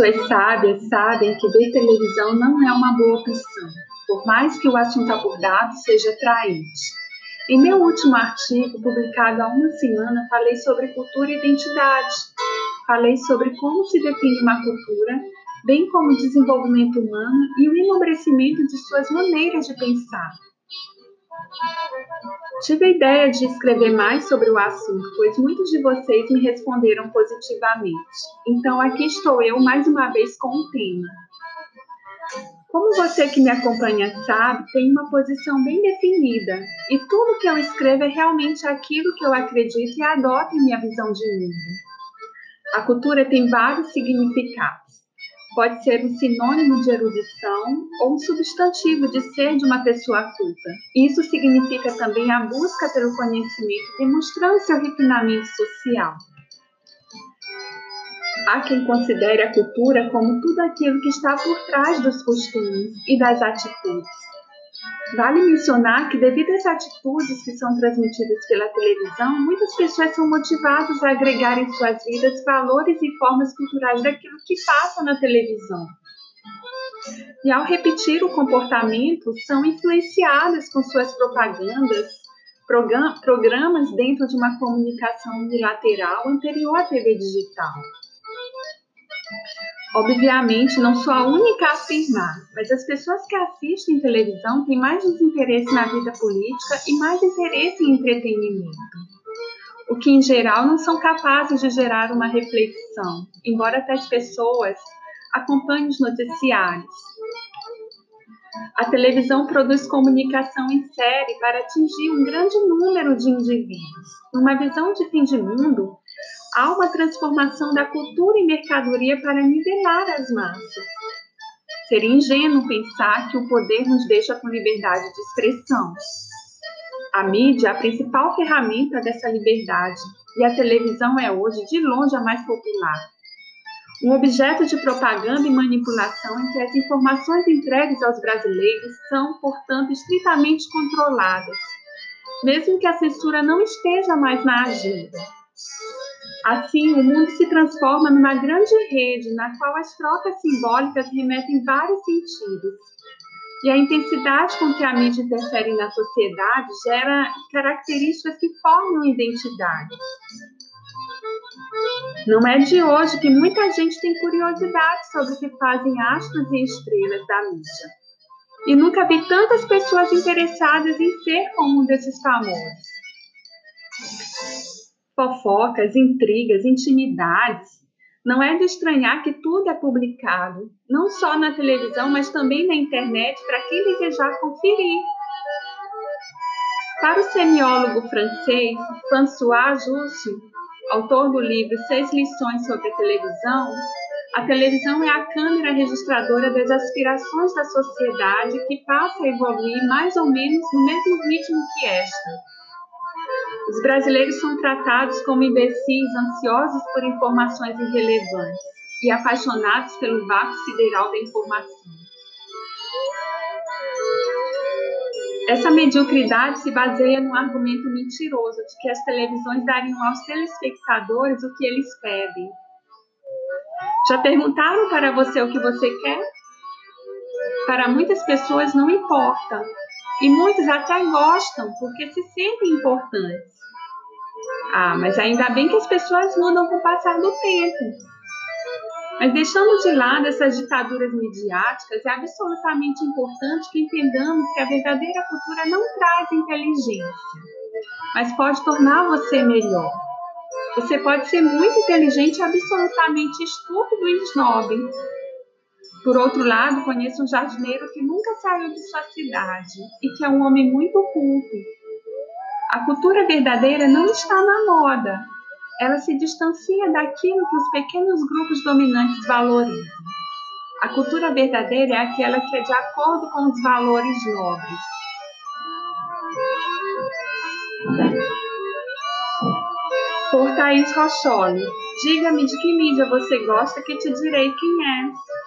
pessoas sábias sabem que ver televisão não é uma boa opção, por mais que o assunto abordado seja atraente. Em meu último artigo, publicado há uma semana, falei sobre cultura e identidade. Falei sobre como se define uma cultura, bem como o desenvolvimento humano e o enobrecimento de suas maneiras de pensar. Tive a ideia de escrever mais sobre o assunto, pois muitos de vocês me responderam positivamente. Então aqui estou eu mais uma vez com o tema. Como você que me acompanha sabe, tenho uma posição bem definida e tudo que eu escrevo é realmente aquilo que eu acredito e adoto em minha visão de mundo. A cultura tem vários significados pode ser um sinônimo de erudição ou um substantivo de ser de uma pessoa culta. Isso significa também a busca pelo conhecimento, demonstrando seu refinamento social. Há quem considere a cultura como tudo aquilo que está por trás dos costumes e das atitudes. Vale mencionar que, devido às atitudes que são transmitidas pela televisão, muitas pessoas são motivadas a agregar em suas vidas valores e formas culturais daquilo que passa na televisão. E, ao repetir o comportamento, são influenciadas com suas propagandas, programas dentro de uma comunicação unilateral anterior à TV digital. Obviamente, não sou a única a afirmar, mas as pessoas que assistem televisão têm mais desinteresse na vida política e mais interesse em entretenimento, o que em geral não são capazes de gerar uma reflexão, embora tais pessoas acompanhem os noticiários. A televisão produz comunicação em série para atingir um grande número de indivíduos. Numa visão de fim de mundo, há uma transformação da cultura e mercadoria para nivelar as massas. Seria ingênuo pensar que o poder nos deixa com liberdade de expressão. A mídia é a principal ferramenta dessa liberdade e a televisão é hoje, de longe, a mais popular. Um objeto de propaganda e manipulação em que as informações entregues aos brasileiros são, portanto, estritamente controladas, mesmo que a censura não esteja mais na agenda. Assim, o mundo se transforma numa grande rede na qual as trocas simbólicas remetem vários sentidos. E a intensidade com que a mídia interfere na sociedade gera características que formam identidade. Não é de hoje que muita gente tem curiosidade sobre o que fazem astros e estrelas da mídia. E nunca vi tantas pessoas interessadas em ser como um desses famosos fofocas, intrigas, intimidades. Não é de estranhar que tudo é publicado, não só na televisão, mas também na internet, para quem desejar conferir. Para o semiólogo francês François Jussieu, autor do livro Seis Lições sobre a Televisão, a televisão é a câmera registradora das aspirações da sociedade que passa a evoluir mais ou menos no mesmo ritmo que esta os brasileiros são tratados como imbecis ansiosos por informações irrelevantes e apaixonados pelo vácuo sideral da informação. Essa mediocridade se baseia no argumento mentiroso de que as televisões dariam aos telespectadores o que eles pedem. Já perguntaram para você o que você quer? Para muitas pessoas não importa, e muitos até gostam porque se sentem importantes. Ah, mas ainda bem que as pessoas mudam com o passar do tempo. Mas deixando de lado essas ditaduras midiáticas, é absolutamente importante que entendamos que a verdadeira cultura não traz inteligência, mas pode tornar você melhor. Você pode ser muito inteligente absolutamente estúpido e snob, por outro lado, conheço um jardineiro que nunca saiu de sua cidade e que é um homem muito culto. A cultura verdadeira não está na moda. Ela se distancia daquilo que os pequenos grupos dominantes valorizam. A cultura verdadeira é aquela que é de acordo com os valores nobres. Por Thaís Rocholi. Diga-me de que mídia você gosta que te direi quem é.